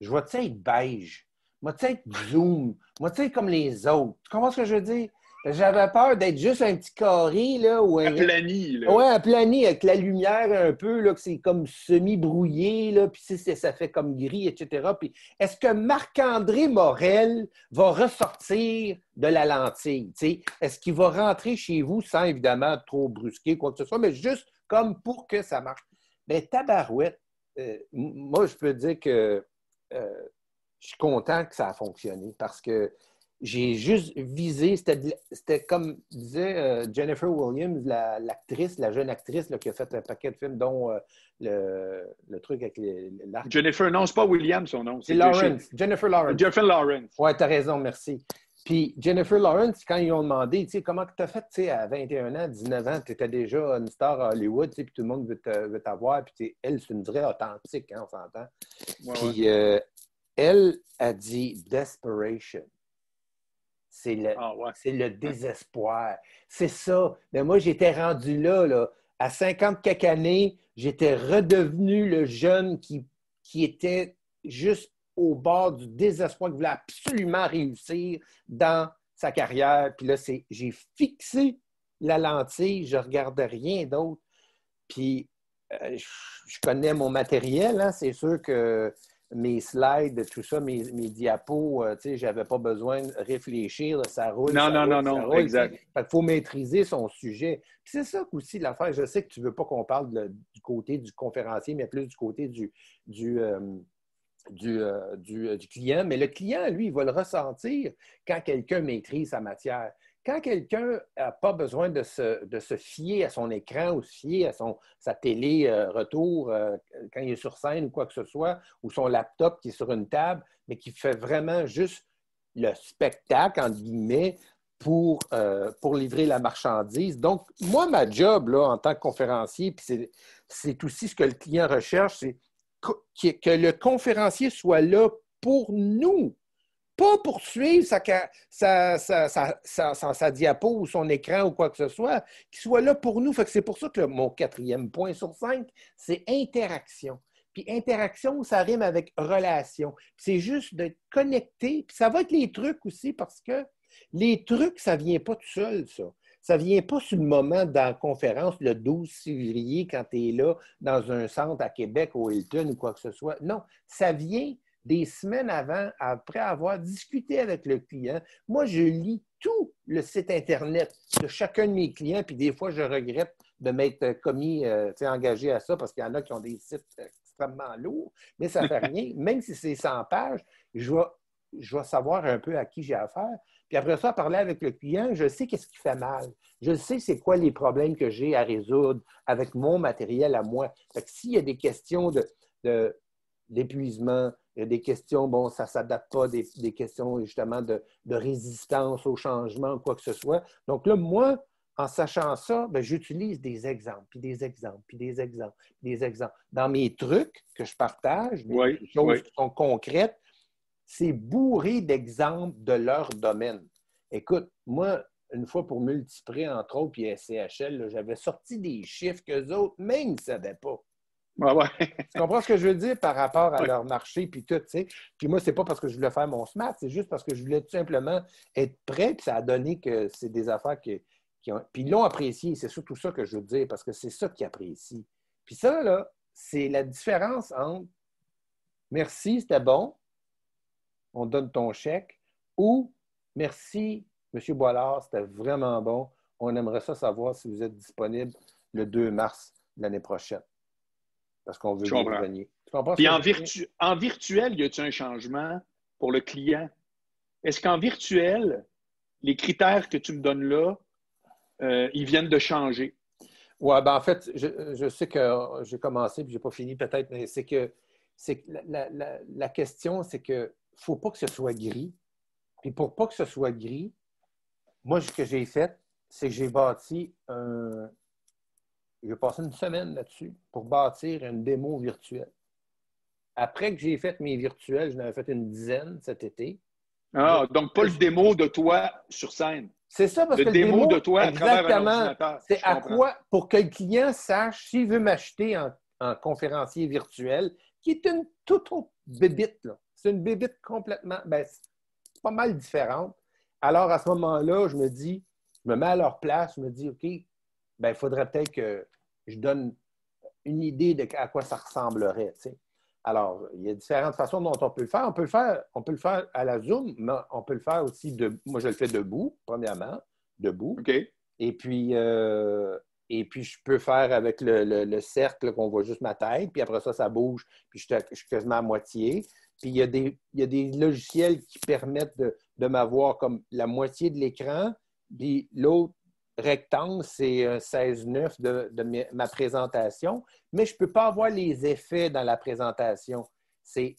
Je vais, tu sais, être beige? Moi, tu sais, être zoom? Moi, tu sais, comme les autres? Tu comprends ce que je veux dire? J'avais peur d'être juste un petit carré, là. Ou un... Aplani, là. Ouais, aplani, avec la lumière un peu, là, que c'est comme semi-brouillé, là, puis ça fait comme gris, etc. Puis est-ce que Marc-André Morel va ressortir de la lentille, Est-ce qu'il va rentrer chez vous sans, évidemment, trop brusquer, quoi que ce soit, mais juste comme pour que ça marche? Bien, tabarouette, euh, moi, je peux dire que euh, je suis content que ça a fonctionné parce que j'ai juste visé, c'était comme disait euh, Jennifer Williams, l'actrice, la, jeune actrice qui a fait un paquet de films, dont euh, le, truc avec l'arc. Jennifer, non, c'est pas Williams son nom. C'est Lawrence. Jennifer Lawrence. Jennifer Lawrence. Oui, tu as raison, merci. Puis Jennifer Lawrence, quand ils ont demandé, tu sais, comment tu as fait, tu sais, à 21 ans, 19 ans, tu étais déjà une star à Hollywood, tu sais, puis tout le monde veut t'avoir, puis elle, c'est une vraie authentique, hein, on s'entend. puis euh, elle a dit desperation. C'est le, ah, le désespoir. C'est ça. Mais moi, j'étais rendu là, là. À 50 quelques années, j'étais redevenu le jeune qui, qui était juste au bord du désespoir, qui voulait absolument réussir dans sa carrière. Puis là, j'ai fixé la lentille, je ne regardais rien d'autre. Puis euh, je connais mon matériel, hein. c'est sûr que mes slides, tout ça, mes, diapos, euh, tu sais, j'avais pas besoin de réfléchir, ça roule. Non, non, non, non, exact. Il faut maîtriser son sujet. c'est ça aussi l'affaire. Je sais que tu veux pas qu'on parle du côté du conférencier, mais plus du côté du, du, euh, euh, du, du, client. Mais le client, lui, il va le ressentir quand quelqu'un maîtrise sa matière quand quelqu'un n'a pas besoin de se, fier à son écran ou se fier à son, sa télé euh, retour euh, quand il est sur scène ou quoi que ce soit, ou son laptop qui est sur une table, mais qui fait vraiment juste le spectacle, entre guillemets, pour, euh, pour livrer la marchandise. Donc, moi, ma job là, en tant que conférencier, puis c'est aussi ce que le client recherche, c'est que le conférencier soit là pour nous, pas pour suivre sa, sa, diapo ou son écran ou quoi que ce soit, qu'il soit là pour nous. c'est pour ça que mon quatrième point sur cinq, c'est interaction. Puis interaction, ça rime avec relation. C'est juste d'être connecté. Puis ça va être les trucs aussi parce que les trucs, ça ne vient pas tout seul, ça. Ça ne vient pas sur le moment dans la conférence le 12 février quand tu es là dans un centre à Québec, au Hilton ou quoi que ce soit. Non, ça vient des semaines avant, après avoir discuté avec le client. Moi, je lis tout le site Internet de chacun de mes clients, puis des fois, je regrette de m'être commis, euh, engagé à ça, parce qu'il y en a qui ont des sites extrêmement lourds, mais ça ne fait rien. Même si c'est 100 pages, je vais, je vais savoir un peu à qui j'ai affaire. Puis après ça, parler avec le client, je sais qu'est-ce qui fait mal. Je sais c'est quoi les problèmes que j'ai à résoudre avec mon matériel à moi. S'il y a des questions de, d'épuisement, il y a des questions, bon, ça ne date pas des, questions justement de, résistance au changement quoi que ce soit. Donc là, moi, en sachant ça, ben, j'utilise des exemples, puis des exemples, puis des exemples, puis des exemples. Dans mes trucs que je partage, des choses qui sont concrètes, c'est bourré d'exemples de leur domaine. Écoute, moi, une fois pour Multipré, entre autres, puis SCHL, j'avais sorti des chiffres que les autres même ne savaient pas. tu comprends ce que je veux dire par rapport à leur marché, puis tout, tu sais? Puis moi, c'est pas parce que je voulais faire mon smart, c'est juste parce que je voulais tout simplement être prêt, puis ça a donné que c'est des affaires qui, ont... Puis ils l'ont apprécié, c'est surtout ça que je veux dire, parce que c'est ça qu'ils apprécient. Puis ça, là, c'est la différence entre merci, c'était bon, on donne ton chèque, ou merci, M. Boilard, c'était vraiment bon, on aimerait ça savoir si vous êtes disponible le 2 mars l'année prochaine parce qu'on veut gagner. Puis en, en virtuel, y a-t-il un changement pour le client? Est-ce qu'en virtuel, les critères que tu me donnes là euh, ils viennent de changer? Oui, ben en fait, je, sais que j'ai commencé et je n'ai pas fini peut-être, mais c'est que, c'est la, question, c'est qu'il ne faut pas que ce soit gris. Puis pour pas que ce soit gris, moi, ce que j'ai fait, c'est que j'ai bâti un. J'ai passé une semaine là-dessus pour bâtir une démo virtuelle. Après que j'ai fait mes virtuels, j'en avais fait une dizaine cet été. Ah, donc pas le démo de toi sur scène. C'est ça, parce le que le démo de toi exactement, C'est à quoi, pour que le client sache s'il veut m'acheter en, conférencier virtuel, qui est une toute autre bébite. C'est une bébite complètement, ben, pas mal différente. Alors, à ce moment-là, je me dis, je me mets à leur place, je me dis, OK, ben, il faudrait peut-être que je donne une idée de à quoi ça ressemblerait. Alors, il y a différentes façons dont on peut le faire. On peut le faire, on peut le faire à la Zoom, mais on peut le faire aussi de. Moi, je le fais debout, premièrement, debout. OK. Et puis, euh, et puis je peux faire avec le, cercle qu'on voit juste ma tête, puis après ça, ça bouge, puis je, suis quasiment à moitié. Puis il y, a des, il y a des logiciels qui permettent de, de m'avoir comme la moitié de l'écran, puis l'autre rectangle, c'est un 16-9 de, ma présentation, mais je ne peux pas avoir les effets dans la présentation. C'est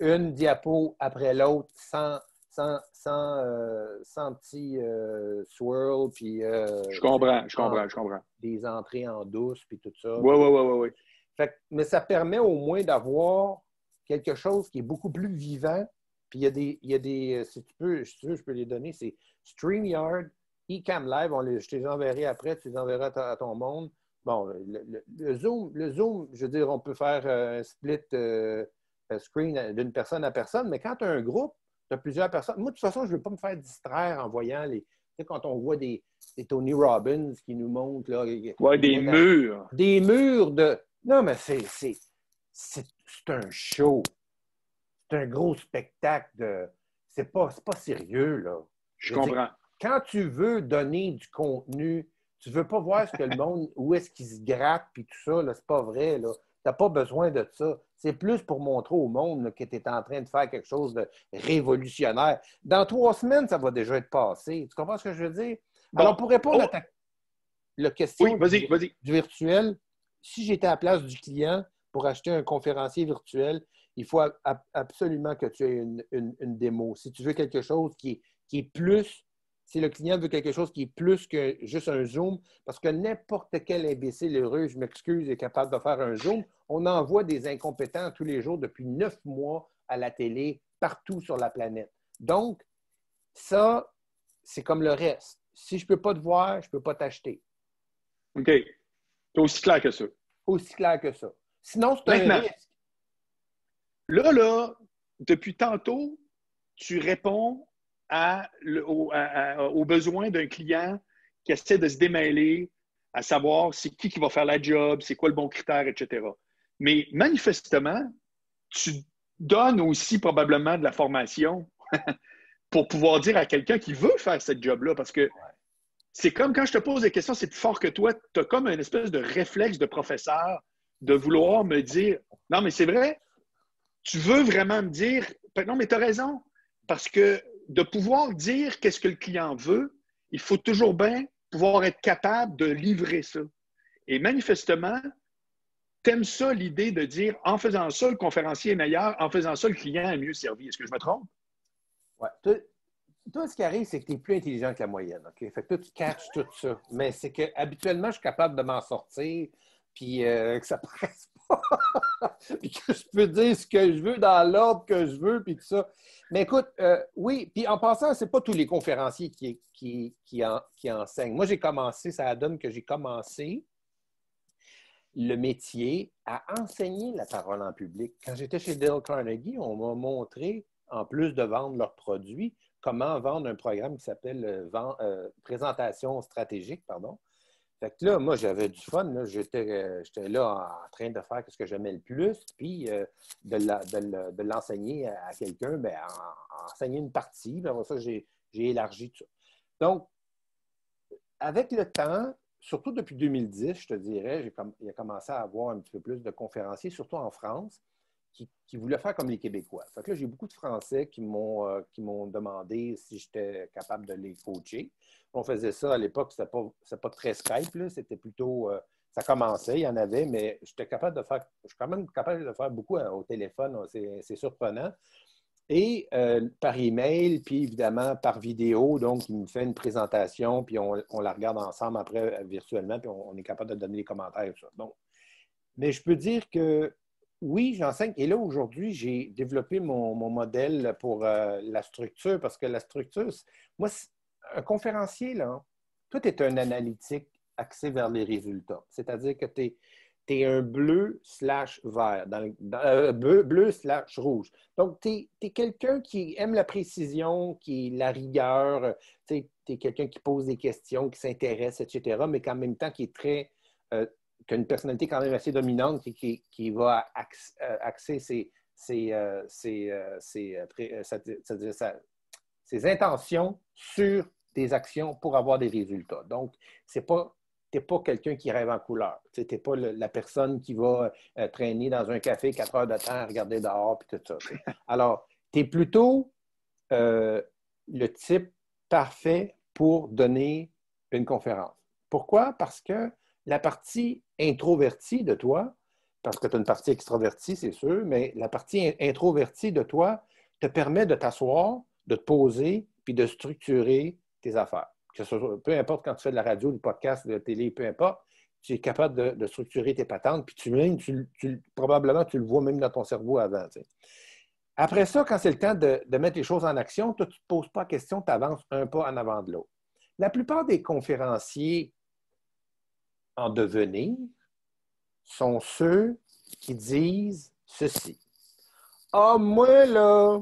une diapo après l'autre sans, sans, sans, euh, petit euh, swirl. Puis, euh, je comprends, je comprends, je comprends. Des entrées en douce, puis tout ça. Oui, oui, oui, oui. mais ça permet au moins d'avoir quelque chose qui est beaucoup plus vivant. Puis il y a des, il y a des si tu peux, si tu veux, je peux les donner, c'est StreamYard, eCam Live, on les, je te les enverrai après, tu les enverras à, ton monde. Bon, le, Zoom, le Zoom, je veux dire, on peut faire euh, un split euh, screen d'une personne à personne, mais quand tu as un groupe, tu as plusieurs personnes. Moi, de toute façon, je ne veux pas me faire distraire en voyant les. Tu sais, quand on voit des, Tony Robbins qui nous montrent. Là, ouais, des murs. Des murs de. Non, mais c'est, c'est, c'est, un show. C'est un gros spectacle de. C'est pas, pas sérieux, là. Je, comprends quand tu veux donner du contenu, tu ne veux pas voir ce que le monde, où est-ce qu'il se gratte, puis tout ça, là, c'est pas vrai, là. Tu n'as pas besoin de ça. C'est plus pour montrer au monde que tu es en train de faire quelque chose de révolutionnaire. Dans trois semaines, ça va déjà être passé. Tu comprends ce que je veux dire? Alors, pour répondre à oh! ta la question du, virtuel, si j'étais à la place du client pour acheter un conférencier virtuel, il faut absolument que tu aies une, démo. Si tu veux quelque chose qui qui est plus si le client veut quelque chose qui est plus que juste un Zoom, parce que n'importe quel imbécile heureux, je m'excuse, est capable de faire un Zoom. On envoie des incompétents tous les jours depuis neuf mois à la télé, partout sur la planète. Donc, ça, c'est comme le reste. Si je ne peux pas te voir, je ne peux pas t'acheter. OK. C'est aussi clair que ça. Aussi clair que ça. Sinon, c'est un risque. Là, là, depuis tantôt, tu réponds aux besoins d'un client qui essaie de se démêler, à savoir c'est qui qui va faire la job, c'est quoi le bon critère, etc. Mais manifestement, tu donnes aussi probablement de la formation pour pouvoir dire à quelqu'un qui veut faire cette job-là, parce que c'est comme quand je te pose des questions, c'est plus fort que toi, tu as comme une espèce de réflexe de professeur de vouloir me dire, non, mais c'est vrai, tu veux vraiment me dire, non, mais tu as raison, parce que de pouvoir dire qu'est-ce que le client veut, il faut toujours bien pouvoir être capable de livrer ça. Et manifestement, t'aimes ça l'idée de dire en faisant ça, le conférencier est meilleur, en faisant ça, le client est mieux servi. Est-ce que je me trompe? Oui. Toi, ce qui arrive, c'est que tu es plus intelligent que la moyenne. OK? Fait que toi, tu catches tout ça. Mais c'est que habituellement, je suis capable de m'en sortir, puis euh, que ça presse. Puis que je peux dire ce que je veux dans l'ordre que je veux, puis tout ça. Mais écoute, euh, oui, puis en passant, ce n'est pas tous les conférenciers qui, qui, qui, enseignent. Moi, j'ai commencé, ça donne que j'ai commencé le métier à enseigner la parole en public. Quand j'étais chez Dale Carnegie, on m'a montré, en plus de vendre leurs produits, comment vendre un programme qui s'appelle euh, euh, Présentation stratégique, pardon. Fait que là, moi, j'avais du fun. Euh, j'étais là en train de faire ce que j'aimais le plus, puis euh, de l'enseigner à, quelqu'un, ben, en, enseigner une partie. Puis après ça, j'ai élargi tout ça. Donc, avec le temps, surtout depuis 2010, je te dirais, il a commencé à avoir un petit peu plus de conférenciers, surtout en France. Qui, voulaient faire comme les Québécois. Là, j'ai beaucoup de Français qui m'ont euh, m'ont demandé si j'étais capable de les coacher. On faisait ça à l'époque, c'était pas, pas très Skype, c'était plutôt. Euh, ça commençait, il y en avait, mais j'étais capable de faire. Je suis quand même capable de faire beaucoup hein, au téléphone, c'est surprenant. Et euh, par email, puis évidemment par vidéo, donc il me fait une présentation, puis on, la regarde ensemble après virtuellement, puis on, est capable de donner les commentaires. Ça. mais je peux dire que oui, j'enseigne. Et là, aujourd'hui, j'ai développé mon, modèle pour euh, la structure parce que la structure, moi, un conférencier, là, tout est un analytique axé vers les résultats. C'est-à-dire que tu es, un bleu slash vert, euh, bleu, slash rouge. Donc, tu es, quelqu'un qui aime la précision, qui la rigueur, tu es, quelqu'un qui pose des questions, qui s'intéresse, etc., mais qu'en même temps, qui est très euh, qui a une personnalité quand même assez dominante et qui, qui va euh, axer ses, ses, intentions sur des actions pour avoir des résultats. Donc, c'est pas tu n'es pas quelqu'un qui rêve en couleur. Tu n'es pas la personne qui va euh, traîner dans un café quatre heures de temps à regarder dehors et tout ça. Alors, tu es plutôt euh, le type parfait pour donner une conférence. Pourquoi? Parce que la partie introvertie de toi, parce que tu as une partie extrovertie, c'est sûr, mais la partie introvertie de toi te permet de t'asseoir, de te poser, puis de structurer tes affaires. peu importe quand tu fais de la radio, du podcast, de la télé, peu importe, tu es capable de, structurer tes patentes, puis tu, probablement tu le vois même dans ton cerveau avant. Après ça, quand c'est le temps de, de, mettre les choses en action, toi, tu ne te poses pas la question, tu avances un pas en avant de l'autre. La plupart des conférenciers en devenir sont ceux qui disent ceci. Ah, moi, là,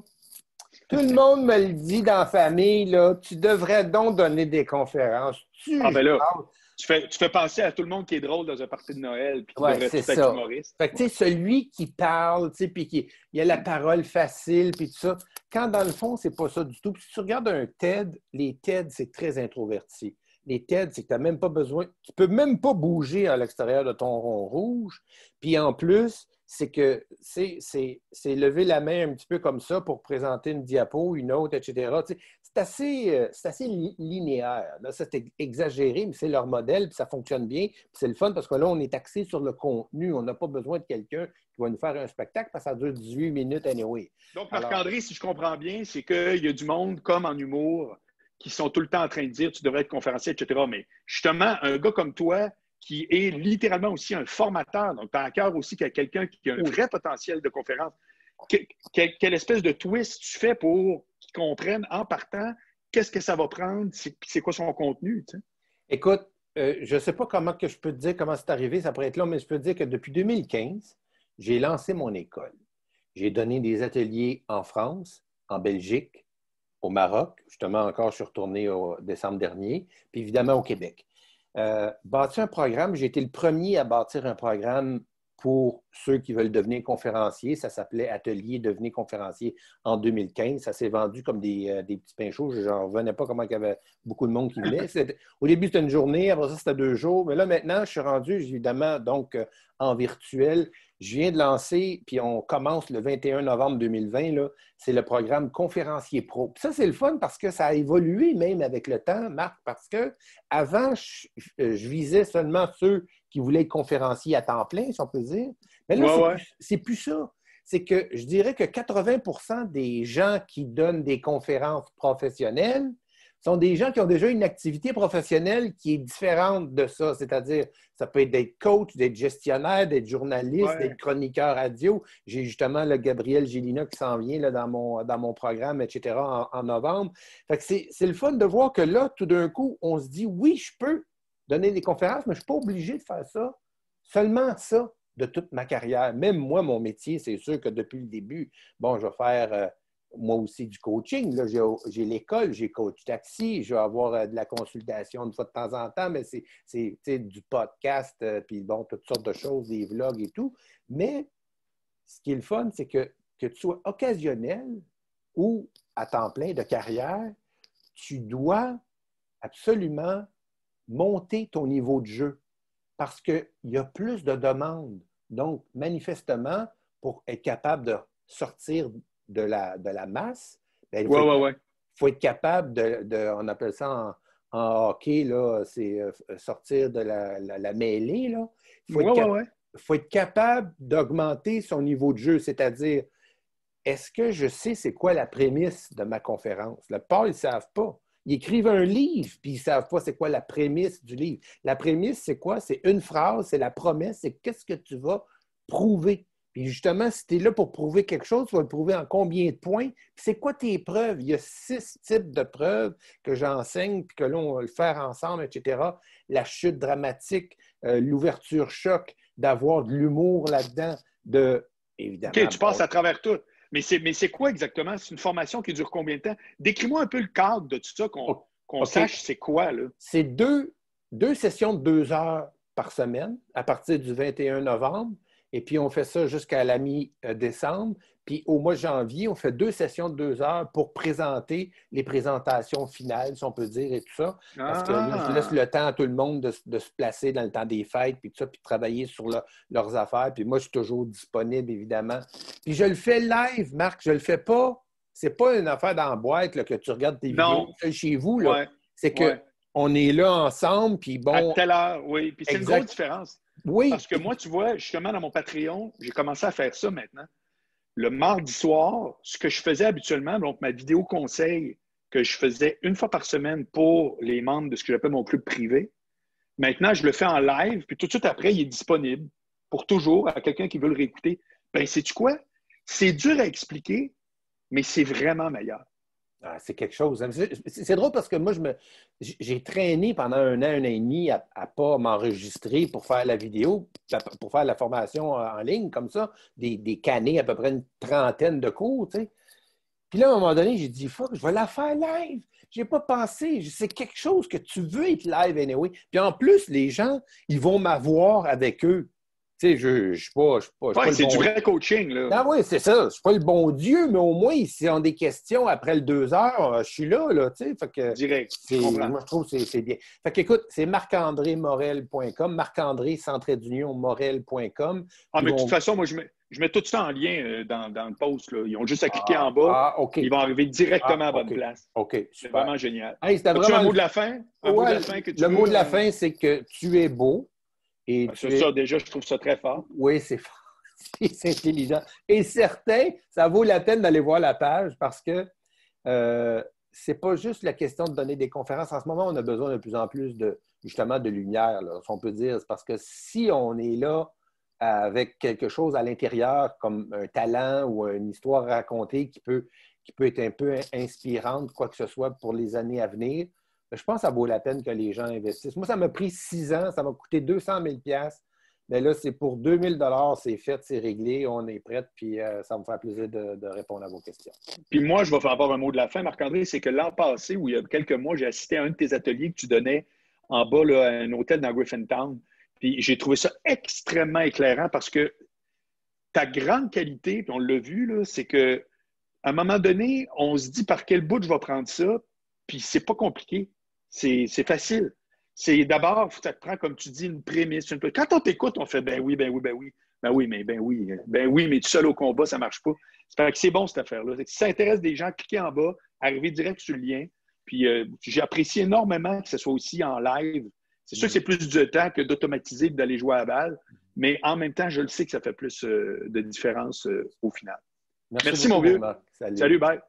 tout le monde me le dit dans la famille, là, tu devrais donc donner des conférences. Tu ah, ben là, tu fais, tu fais, penser à tout le monde qui est drôle dans un party de Noël, puis qui ouais, devrait être humoriste? Fait que, tu sais, celui qui parle, tu sais, puis qui il a la parole facile, puis tout ça, quand dans le fond, c'est pas ça du tout. Puis si tu regardes un TED, les TED, c'est très introverti les TED, c'est que tu n'as même pas besoin, tu ne peux même pas bouger à l'extérieur de ton rond rouge. Puis en plus, c'est que c'est lever la main un petit peu comme ça pour présenter une diapo, une autre, etc. c'est assez, euh, assez linéaire. C'est exagéré, mais c'est leur modèle, puis ça fonctionne bien. c'est le fun parce que là, on est axé sur le contenu. On n'a pas besoin de quelqu'un qui va nous faire un spectacle parce que ça dure 18 minutes anyway. Donc, Marc-André, si je comprends bien, c'est qu'il y a du monde comme en humour qui sont tout le temps en train de dire tu devrais être conférencier, etc. Mais justement, un gars comme toi, qui est littéralement aussi un formateur, donc tu as à cœur aussi quelqu'un qui a un vrai potentiel de conférence, quelle espèce de twist tu fais pour qu'ils comprennent en partant qu'est-ce que ça va prendre, c'est quoi son contenu? Écoute, euh, je ne sais pas comment que je peux te dire comment c'est arrivé, ça pourrait être long, mais je peux te dire que depuis 2015, j'ai lancé mon école. J'ai donné des ateliers en France, en Belgique, au Maroc. Justement, encore, je suis retourné au décembre dernier, puis évidemment au Québec. Euh, bâtir un programme, j'ai été le premier à bâtir un programme pour ceux qui veulent devenir conférenciers. Ça s'appelait Atelier Devenir conférencier en 2015. Ça s'est vendu comme des, euh, des petits pains chauds. Je n'en revenais pas comment il y avait beaucoup de monde qui venait. Au début, c'était une journée. Après ça, c'était deux jours. Mais là, maintenant, je suis rendu, évidemment, donc euh, en virtuel. Je viens de lancer, puis on commence le 21 novembre 2020, c'est le programme Conférencier Pro. ça, c'est le fun parce que ça a évolué même avec le temps, Marc, parce que avant, je, visais seulement ceux qui voulaient être conférenciers à temps plein, si on peut dire. Mais là, c'est plus, ça. C'est que je dirais que 80% des gens qui donnent des conférences professionnelles sont des gens qui ont déjà une activité professionnelle qui est différente de ça. C'est-à-dire, ça peut être d'être coach, d'être gestionnaire, d'être journaliste, d'être chroniqueur radio. J'ai justement le Gabriel Gélina qui s'en vient là, dans, mon, dans mon programme, etc., en, novembre. c'est le fun de voir que là, tout d'un coup, on se dit, oui, je peux donner des conférences, mais je ne suis pas obligé de faire ça. Seulement ça de toute ma carrière. Même moi, mon métier, c'est sûr que depuis le début, bon, je vais faire... Euh, moi aussi du coaching. J'ai l'école, j'ai coach taxi, je vais avoir euh, de la consultation une fois de temps en temps, mais c'est du podcast, euh, puis bon, toutes sortes de choses, des vlogs et tout. Mais ce qui est le fun, c'est que, que tu sois occasionnel ou à temps plein de carrière, tu dois absolument monter ton niveau de jeu parce qu'il y a plus de demandes. Donc, manifestement, pour être capable de sortir de la, de la masse, ben, il faut, faut, être capable de, on appelle ça en, hockey, là, c'est euh, sortir de la, la, mêlée. Là. Il faut, être capable d'augmenter son niveau de jeu, c'est-à-dire, est-ce que je sais c'est quoi la prémisse de ma conférence? La plupart, ils ne savent pas. Ils écrivent un livre, puis ils ne savent pas c'est quoi la prémisse du livre. La prémisse, c'est quoi? C'est une phrase, c'est la promesse, c'est qu'est-ce que tu vas prouver. Puis justement, si tu es là pour prouver quelque chose, tu vas le prouver en combien de points? C'est quoi tes preuves? Il y a six types de preuves que j'enseigne, puis que là, on va le faire ensemble, etc. La chute dramatique, euh, l'ouverture choc, d'avoir de l'humour là-dedans, de évidemment. OK, tu passes à travers tout. Mais c'est quoi exactement? C'est une formation qui dure combien de temps? Décris-moi un peu le cadre de tout ça, qu'on sache c'est quoi. C'est deux, deux sessions de deux heures par semaine à partir du 21 novembre. Et puis, on fait ça jusqu'à la mi-décembre. Puis, au mois de janvier, on fait deux sessions de deux heures pour présenter les présentations finales, si on peut dire, et tout ça. Parce que là, je laisse ah! le temps à tout le monde de, se placer dans le temps des fêtes, puis tout ça, puis de travailler sur leurs affaires. Puis moi, je suis toujours disponible, évidemment. Puis je le fais live, Marc. Je le fais pas. C'est pas une affaire dans la boîte là, que tu regardes tes vidéos chez vous. C'est que on est là ensemble, puis bon. À telle heure, oui. Puis c'est une grosse différence. Oui. Parce que moi, tu vois, justement, dans mon Patreon, j'ai commencé à faire ça maintenant. Le mardi soir, ce que je faisais habituellement, donc ma vidéo conseil que je faisais une fois par semaine pour les membres de ce que j'appelle mon club privé, maintenant, je le fais en live, puis tout de suite après, il est disponible pour toujours à quelqu'un qui veut le réécouter. Ben, sais-tu quoi? C'est dur à expliquer, mais c'est vraiment meilleur. Ah, c'est quelque chose. Hein. C'est drôle parce que moi, j'ai traîné pendant un an, un an et demi à ne pas m'enregistrer pour faire la vidéo, pour faire la formation en ligne, comme ça, des, des canets, à peu près une trentaine de cours. Puis là, à un moment donné, j'ai dit, fuck, je vais la faire live. Je n'ai pas pensé. C'est quelque chose que tu veux être live anyway. Puis en plus, les gens, ils vont m'avoir avec eux sais, je ne suis pas. pas, c'est du vrai coaching, là. Ah oui, c'est ça. Je ne suis pas le bon Dieu, mais au moins, si on a des questions après le deux heures, euh, je suis là, là, tu sais. Fait que. Direct. Moi, je trouve que c'est bien. Fait qu'écoute, c'est marc-andré-morel.com, marc-andré, centre d'union, morel.com. Ah, mais de toute façon, moi, je mets. Je mets tout ça en lien euh, dans, dans, le post. Là. Ils ont juste à cliquer en bas. Ah, OK. Ils vont arriver directement à la bonne place. OK. C'est vraiment génial. Hey, vraiment... un mot de la fin? Un mot de la fin que tu le mot de la euh, fin, c'est que tu es beau. Ah, c'est ça, déjà, je trouve ça très fort. Oui, c'est fort. c'est intelligent. Et certain, ça vaut la peine d'aller voir la page parce que euh, c'est pas juste la question de donner des conférences. En ce moment, on a besoin de plus en plus de justement de lumière, si on peut dire. Parce que si on est là avec quelque chose à l'intérieur, comme un talent ou une histoire racontée qui peut, qui peut être un peu inspirante, quoi que ce soit, pour les années à venir, je pense que ça vaut la peine que les gens investissent. Moi, ça m'a pris six ans, ça m'a coûté 200 000 mais là, c'est pour 2000 c'est fait, c'est réglé, on est prêt, puis euh, ça me fait plaisir de, répondre à vos questions. Puis moi, je vais faire avoir un mot de la fin, Marc-André, c'est que l'an passé, où il y a quelques mois, j'ai assisté à un de tes ateliers que tu donnais en bas, à un hôtel dans Griffintown. Puis j'ai trouvé ça extrêmement éclairant parce que ta grande qualité, puis on l'a vu, c'est que à un moment donné, on se dit par quel bout je vais prendre ça, puis c'est pas compliqué. C'est facile. C'est d'abord, ça te prend, comme tu dis, une prémisse. Quand on t'écoute, on fait ben oui, ben oui, ben oui. Ben oui, mais ben oui, ben oui, mais tout seul au combat, ça ne marche pas. C'est bon cette affaire-là. Si ça intéresse des gens, cliquez en bas, arrivez direct sur le lien. Puis euh, j'apprécie énormément que ce soit aussi en live. C'est sûr que c'est plus de temps que d'automatiser d'aller jouer à la balle, mais en même temps, je le sais que ça fait plus euh, de différence euh, au final. Merci, mon vieux. Salut. Salut, bye.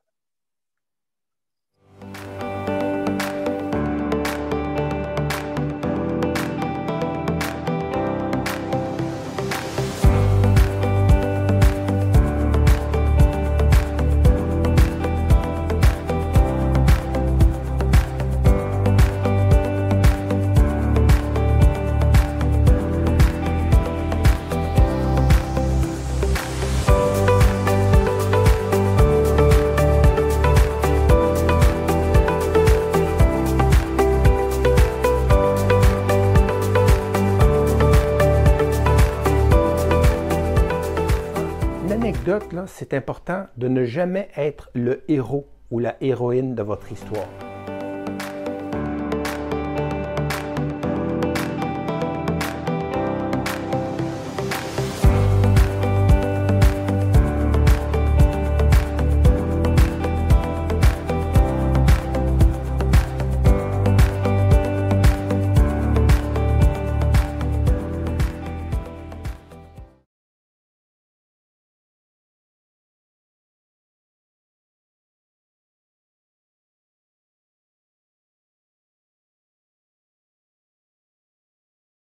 C'est important de ne jamais être le héros ou la héroïne de votre histoire.